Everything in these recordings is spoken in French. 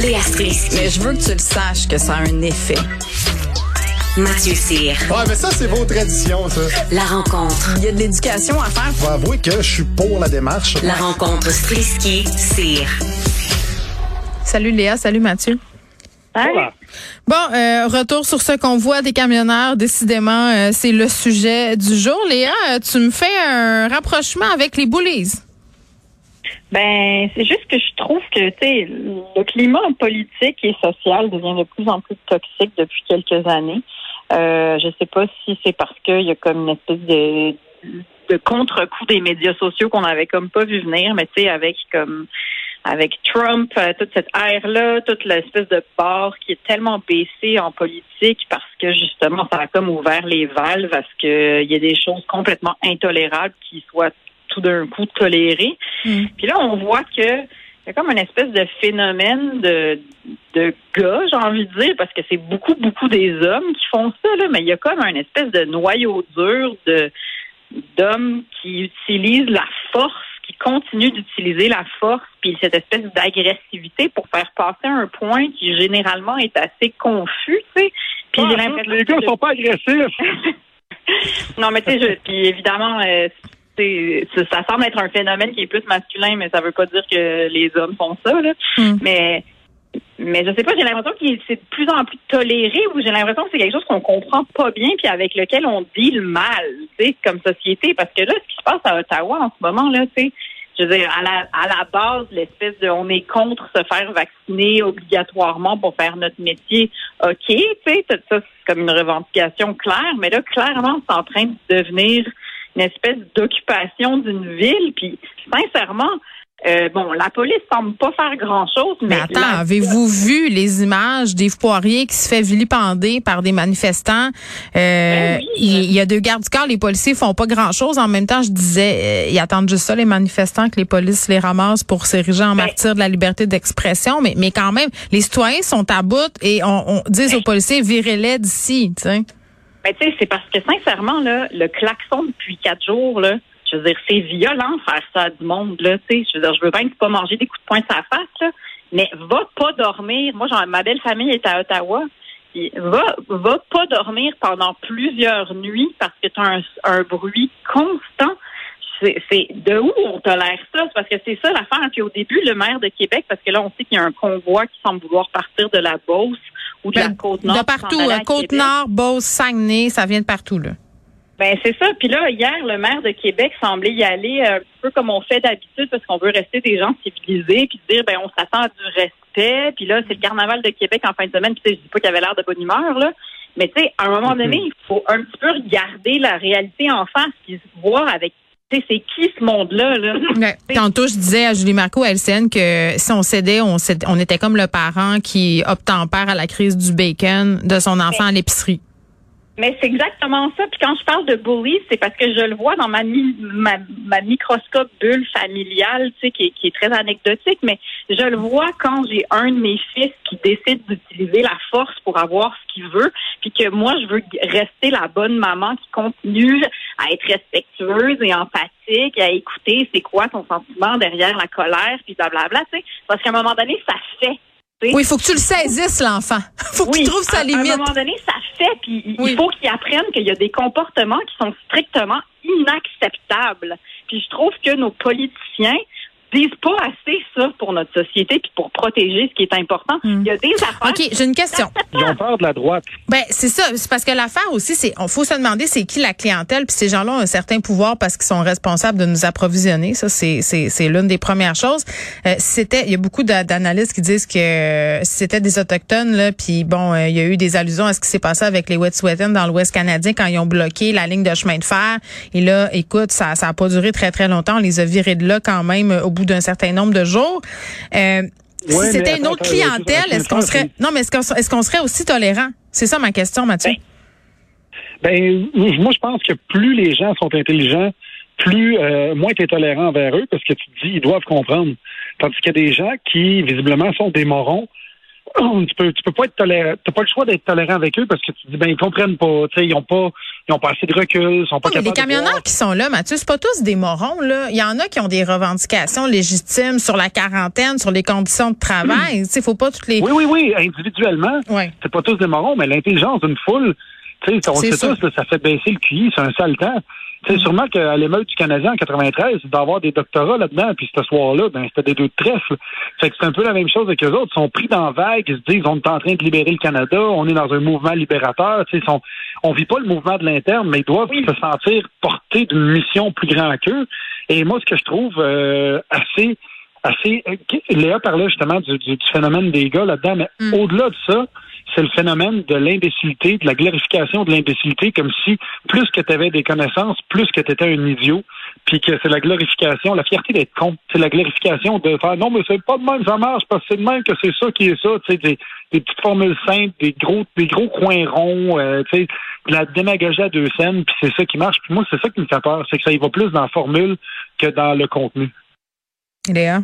Léa Strisky. Mais je veux que tu le saches que ça a un effet. Mathieu Cyr. Ouais, mais ça, c'est vos traditions, ça. La rencontre. Il y a de l'éducation à faire. Faut avouer que je suis pour la démarche. La rencontre Strisky-Cyr. Salut Léa, salut Mathieu. Voilà. Bon, euh, retour sur ce qu'on voit des camionneurs. Décidément, euh, c'est le sujet du jour. Léa, tu me fais un rapprochement avec les bullies. Ben, c'est juste que je trouve que, le climat politique et social devient de plus en plus toxique depuis quelques années. Euh, je sais pas si c'est parce qu'il y a comme une espèce de, de contre-coup des médias sociaux qu'on avait comme pas vu venir, mais tu sais, avec comme avec Trump, euh, toute cette ère-là, toute l'espèce de barre qui est tellement baissée en politique parce que justement, ça a comme ouvert les valves parce que il y a des choses complètement intolérables qui soient tout d'un coup tolérées. Puis là, on voit que il y a comme une espèce de phénomène de, de gars, j'ai envie de dire, parce que c'est beaucoup, beaucoup des hommes qui font ça, là, mais il y a comme une espèce de noyau dur de d'hommes qui utilisent la force, qui continuent d'utiliser la force, puis cette espèce d'agressivité pour faire passer un point qui généralement est assez confus, tu sais. Puis j'ai l'impression Les gars que- sont pas agressifs. non, mais tu sais, puis évidemment, euh, ça, ça semble être un phénomène qui est plus masculin, mais ça veut pas dire que les hommes font ça. Là. Mm. Mais mais je sais pas, j'ai l'impression que c'est de plus en plus toléré ou j'ai l'impression que c'est quelque chose qu'on comprend pas bien puis avec lequel on deal mal, tu sais, comme société. Parce que là, ce qui se passe à Ottawa en ce moment, là, tu sais, je veux dire, à la, à la base, l'espèce de on est contre se faire vacciner obligatoirement pour faire notre métier, OK, tu sais, ça, c'est comme une revendication claire, mais là, clairement, c'est en train de devenir une espèce d'occupation d'une ville. Puis, sincèrement, euh, bon, la police semble pas faire grand-chose, mais... Mais attends, la- avez-vous vu les images d'Yves Poirier qui se fait vilipender par des manifestants? Euh, Ben oui. il, il y a deux gardes du corps, les policiers font pas grand-chose. En même temps, je disais, euh, ils attendent juste ça, les manifestants, que les polices les ramassent pour s'ériger en Ben- martyrs de la liberté d'expression. Mais, mais quand même, les citoyens sont à bout et on, on dit Ben aux policiers, virez-les d'ici, tu sais. Mais tu sais, c'est parce que sincèrement, là, le klaxon depuis quatre jours, là, je veux dire, c'est violent faire ça à du monde, là, tu sais. Je veux dire, je veux bien que tu pas manger des coups de poing sur la face, là, mais va pas dormir. Moi, genre, ma belle famille est à Ottawa. Va, va pas dormir pendant plusieurs nuits parce que tu as un, un bruit constant. C'est de où on tolère ça? Parce que c'est ça l'affaire. Puis au début, le maire de Québec, parce que là, on sait qu'il y a un convoi qui semble vouloir partir de la Beauce ou de la Ben, Côte-Nord. de partout, euh, Québec. Côte-Nord, Beauce, Saguenay, ça vient de partout, là. Ben c'est ça. Puis là, hier, le maire de Québec semblait y aller euh, un peu comme on fait d'habitude parce qu'on veut rester des gens civilisés puis dire ben on s'attend à du respect. Puis là, c'est le carnaval de Québec en fin de semaine. Puis je dis pas qu'il avait l'air de bonne humeur là, mais tu sais, à un moment donné, il faut un petit peu regarder la réalité en face puis voir avec c'est qui ce monde-là là? Ouais. Tantôt, je disais à Julie Marco à LCN que si on cédait, on, cédait- on était comme le parent qui obtempère à la crise du bacon de son enfant à l'épicerie. Mais c'est exactement ça. Puis quand je parle de bully, c'est parce que je le vois dans ma, mi- ma, ma microscope bulle familiale, tu sais, qui, est- qui est très anecdotique, mais je le vois quand j'ai un de mes fils qui décide d'utiliser la force pour avoir ce qu'il veut, puis que moi, je veux rester la bonne maman qui continue à être respectueuse et empathique, à écouter c'est quoi ton sentiment derrière la colère, puis blablabla, tu sais. Parce qu'à un moment donné, ça fait. Sais. Oui, il faut que tu le saisisses, l'enfant. faut qu'il trouve sa à- limite. À un moment donné, ça fait, puis il- Oui. il faut qu'ils apprennent qu'il y a des comportements qui sont strictement inacceptables. Puis je trouve que nos politiciens disent pas assez ça pour notre société puis pour protéger ce qui est important. Hmm. Il y a des affaires. OK, j'ai une question. Ils ont peur de la droite. Ben, c'est ça. C'est parce que l'affaire aussi, c'est, on faut se demander c'est qui la clientèle, puis ces gens-là ont un certain pouvoir parce qu'ils sont responsables de nous approvisionner. Ça, c'est, c'est, c'est l'une des premières choses. Euh, c'était, il y a beaucoup d'a- d'analystes qui disent que euh, c'était des autochtones, là, puis bon, euh, il y a eu des allusions à ce qui s'est passé avec les Wet'suwet'en dans l'Ouest canadien quand ils ont bloqué la ligne de chemin de fer. Et là, écoute, ça, ça a pas duré très très longtemps. On les a virés de là quand même euh, au bout d'un certain nombre de jours. Euh, si Ouais, c'était une autre attends, clientèle, est-ce qu'on serait non mais est-ce qu'on est-ce qu'on serait aussi tolérant? C'est ça ma question, Mathieu. Ben, moi, je pense que plus les gens sont intelligents, plus euh, moins tu es tolérant envers eux, parce que tu te dis, ils doivent comprendre. Tandis qu'il y a des gens qui, visiblement, sont des morons, tu peux, tu peux pas être tolérant. T'as pas le choix d'être tolérant avec eux parce que tu dis, ben, ils comprennent pas, tu sais, ils ont pas, ils ont pas assez de recul, ils sont pas Non, mais capables les camionneurs qui sont là, Mathieu, c'est pas tous des morons, là. Il y en a qui ont des revendications légitimes sur la quarantaine, sur les conditions de travail. Tu sais, faut pas toutes les. Oui, oui, oui, individuellement. Ouais. C'est pas tous des morons, mais l'intelligence d'une foule, tu sais, on sait tous, là, ça fait baisser le QI, c'est un sale temps. Tu sais, sûrement qu'à l'émeute du Canadien en 93, il doit y avoir des doctorats là-dedans, puis ce soir-là, ben, c'était des deux de trèfle. Fait que c'est un peu la même chose avec eux autres. Ils sont pris dans vague, ils se disent, on est en train de libérer le Canada, on est dans un mouvement libérateur, tu sais, ils sont, on vit pas le mouvement de l'interne, mais ils doivent se sentir portés d'une mission plus grande qu'eux. Et moi, ce que je trouve euh, assez assez. euh, Léa parlait justement du, du- du phénomène des gars là-dedans, mais Mm. au-delà de ça, c'est le phénomène de l'imbécilité, de la glorification de l'imbécilité, comme si plus que tu avais des connaissances, plus que tu étais un idiot, puis que c'est la glorification, la fierté d'être con, c'est la glorification de faire non, mais c'est pas de même, ça marche, parce que c'est de même que c'est ça qui est ça, tu sais, des, petites formules simples, des gros, des gros coins ronds, euh, tu sais, de la démagogie à deux scènes, puis c'est ça qui marche. Puis moi, c'est ça qui me fait peur, c'est que ça y va plus dans la formule que dans le contenu. Léa?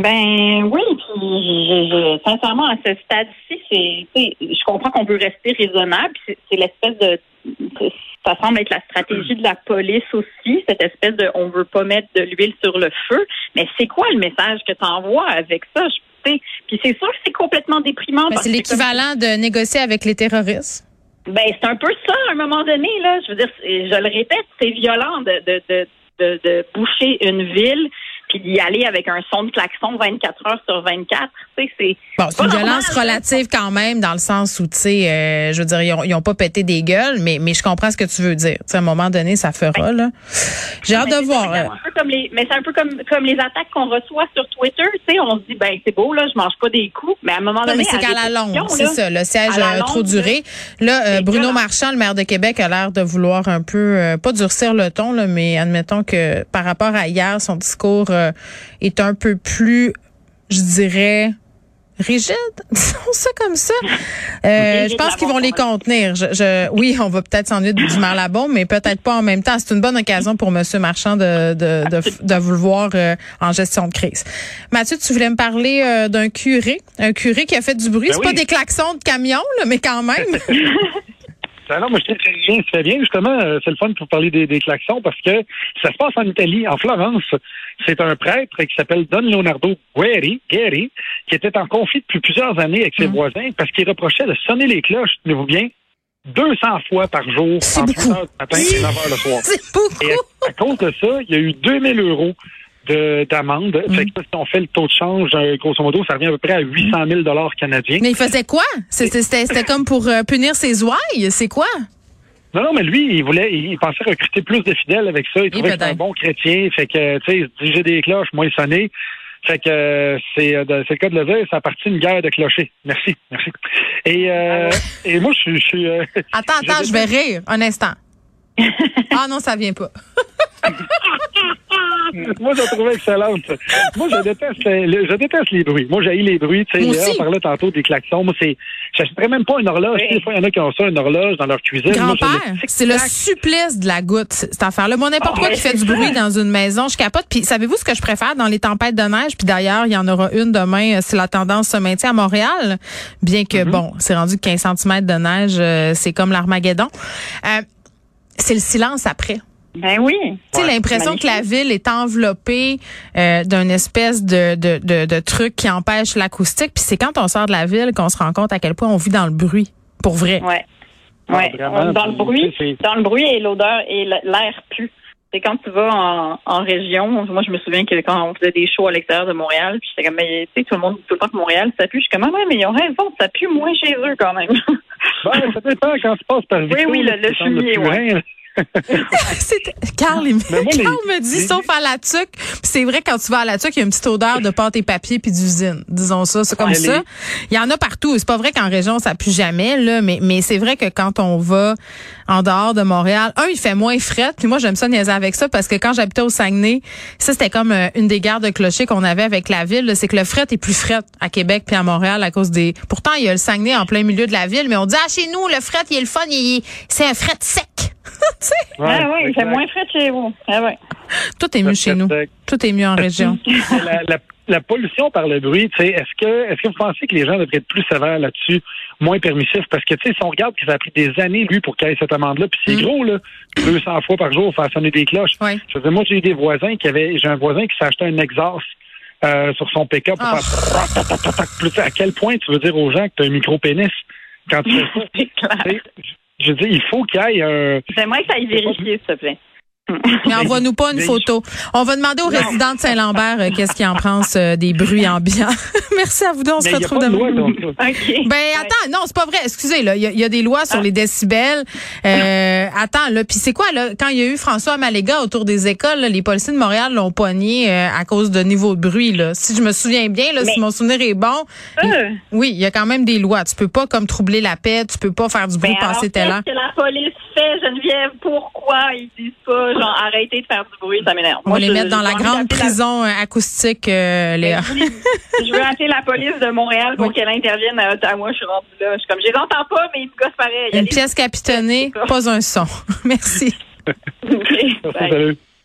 Ben oui, puis je, je- sincèrement, à ce stade-ci, c'est, je comprends qu'on veut rester raisonnable. C'est, c'est l'espèce de, ça semble être la stratégie de la police aussi, cette espèce de, on veut pas mettre de l'huile sur le feu. Mais c'est quoi le message que tu envoies avec ça? Je- Puis c'est sûr que c'est complètement déprimant. Ben, parce c'est que l'équivalent de négocier avec les terroristes. Ben, c'est un peu ça, à un moment donné, là. Je veux dire, je le répète, c'est violent de, de, de, de, de boucher une ville puis d'y aller avec un son de klaxon 24 heures sur 24. Tu sais, c'est. Bon, c'est une violence relative quand même, dans le sens où, tu sais, euh, je veux dire, ils ont, ils ont pas pété des gueules, mais, mais je comprends ce que tu veux dire. Tu sais, à un moment donné, ça fera, là. J'ai hâte de voir. euh, c'est un peu comme les, mais c'est un peu comme, comme les attaques qu'on reçoit sur Twitter. Tu sais, on se dit, ben, c'est beau, là, je mange pas des coups. Mais à un moment Non, donné. c'est qu'à la longue, c'est ça. Le siège a trop longue, duré. Là, euh, Bruno. Marchand, le maire de Québec, a l'air de vouloir un peu, euh, pas durcir le ton, là, mais admettons que par rapport à hier, son discours euh, est un peu plus, je dirais, rigide, disons ça comme ça. Euh, je pense qu'ils vont les même. contenir. Je, je- oui, on va peut-être s'ennuyer du mal à bon, mais peut-être pas en même temps. C'est une bonne occasion pour Monsieur Marchand de, de, de, de vous le voir euh, en gestion de crise. Mathieu, tu voulais me parler euh, d'un curé, un curé qui a fait du bruit. Ben C'est pas des klaxons de camion, là, mais quand même. Ben non, moi, je sais très bien, très bien. Justement, euh, c'est le fun pour parler des, des klaxons parce que ça se passe en Italie, en Florence. C'est un prêtre qui s'appelle Don Leonardo Guerri, Guerri, qui était en conflit depuis plusieurs années avec ses Mm. voisins parce qu'il reprochait de sonner les cloches, tenez-vous bien, 200 fois par jour, entre beaucoup. 8 heures du matin et 9 heures le soir. C'est beaucoup. Et à, à cause de ça, il y a eu 2000 euros d'amende. Mm. Fait que si on fait le taux de change, euh, grosso modo, ça revient à peu près à 800 000 dollars canadiens. Mais il faisait quoi? C'était comme pour euh, punir ses ouailles? C'est quoi? Non, non, mais lui, il voulait, il pensait recruter plus de fidèles avec ça. Il trouvait que c'était un bon chrétien. Fait que, tu sais, il se dit, j'ai des cloches, moins sonné. Fait que euh, c'est le cas de le dire, ça a parti d'une guerre de clochers. Merci, merci. Et, euh, et moi, je suis... euh, Attends, attends, Je je vais rire. Un instant. ah non, ça vient pas. moi, je la trouvais excellente. Moi, je déteste, le- je déteste les bruits. Moi, j'ai les bruits. Tu sais, aussi. parlait tantôt des klaxons. Moi, c'est, j'achèterais même pas une horloge. Des fois, il y en a qui ont ça, une horloge dans leur cuisine. Grand-père, c'est le supplice de la goutte, cette affaire-là. Moi, n'importe Ah quoi ouais, qui fait du bruit dans une maison, je capote. Puis, savez-vous ce que je préfère dans les tempêtes de neige? Puis d'ailleurs, il y en aura une demain euh, si la tendance se maintient à Montréal. Bien que, bon, c'est rendu 15 cm de neige, euh, c'est comme l'Armageddon. Euh, c'est le silence après. Ben oui. Tu sais, l'impression que la ville est enveloppée euh, d'une espèce de, de, de, de truc qui empêche l'acoustique. Puis c'est quand on sort de la ville qu'on se rend compte à quel point on vit dans le bruit. Pour vrai. Ouais. Ah, Ouais. vraiment, dans le bruit, dans le bruit et l'odeur et l'air pue. C'est quand tu vas en, en région. Moi, je me souviens que quand on faisait des shows à l'extérieur de Montréal, puis j'étais comme, mais, tu sais, tout le monde tout le temps que Montréal, ça pue. Je suis comme, ah ouais, mais ils ont raison, ça pue moins chez eux quand même. Ben, ça dépend quand tu passes par Victo, oui, là, le- le fumier, Carl, il les- Carl me dit, les- sauf à la tuque. C'est vrai, quand tu vas à la tuque, il y a une petite odeur de pâte et papier puis d'usine. Disons ça, c'est comme ça. Il y en a partout. C'est pas vrai qu'en région, ça pue jamais, là, mais, mais c'est vrai que quand on va en dehors de Montréal, un, il fait moins fret. Puis moi, j'aime ça niaiser avec ça parce que quand j'habitais au Saguenay, ça, c'était comme euh, une des guerres de clocher qu'on avait avec la ville. C'est que le fret est plus fret à Québec puis à Montréal à cause des... Pourtant, il y a le Saguenay en plein milieu de la ville, mais on dit, ah, chez nous, le fret, il est le fun, il est- c'est un fret sec. Ah oui, il fait exact. moins frais chez vous. Ah ouais. Tout est mieux chez nous. Tout est mieux en région. la, la, la pollution par le bruit, tu sais, est-ce que est-ce que vous pensez que les gens devraient être plus sévères là-dessus, moins permissifs? Parce que, tu sais, si on regarde que ça a pris des années, lui, pour qu'il ait cette amende-là, puis c'est Mm. gros, là, 200 fois par jour, faire sonner des cloches. Ouais. Je veux dire, moi, j'ai eu des voisins qui avaient, j'ai un voisin qui s'est acheté un exhaust euh, sur son pick-up pour Ah. faire Plus, à quel point tu veux dire aux gens que tu as un micro-pénis quand tu fais ça? Je veux dire, il faut qu'il y ait un... J'aimerais que ça aille vérifier, s'il te plaît. Mais envoie-nous pas une photo. On va demander aux résidents de Saint-Lambert euh, qu'est-ce qu'ils en pensent euh, des bruits ambiants. Merci à vous deux. On se Mais il retrouve demain. loi contre ça. OK. Ben attends, non, c'est pas vrai. Excusez, là, il y, a- il y a des lois sur les décibels. Euh, attends, là, puis c'est quoi là Quand il y a eu François Maléga autour des écoles, là, les policiers de Montréal l'ont pogné euh, à cause de niveau de bruit. Là, si je me souviens bien, là, si mon souvenir est bon, il- Euh. oui, il y a quand même des lois. Tu peux pas comme troubler la paix, tu peux pas faire du bruit Ben alors, passer telle heure. qu'est-ce que la police fait, Geneviève? Pourquoi ils disent pas, genre, arrêtez de faire du bruit? Ça m'énerve. On va les je- mettre dans la grande la- prison euh, acoustique, euh, Léa. Je veux appeler la police de Montréal pour Oui. qu'elle intervienne à Ottawa. Je suis rendue là. Je suis comme, je les entends pas, mais ils me gossent pareil. Une des- pièce capitonnée, pas un son. Merci. Salut.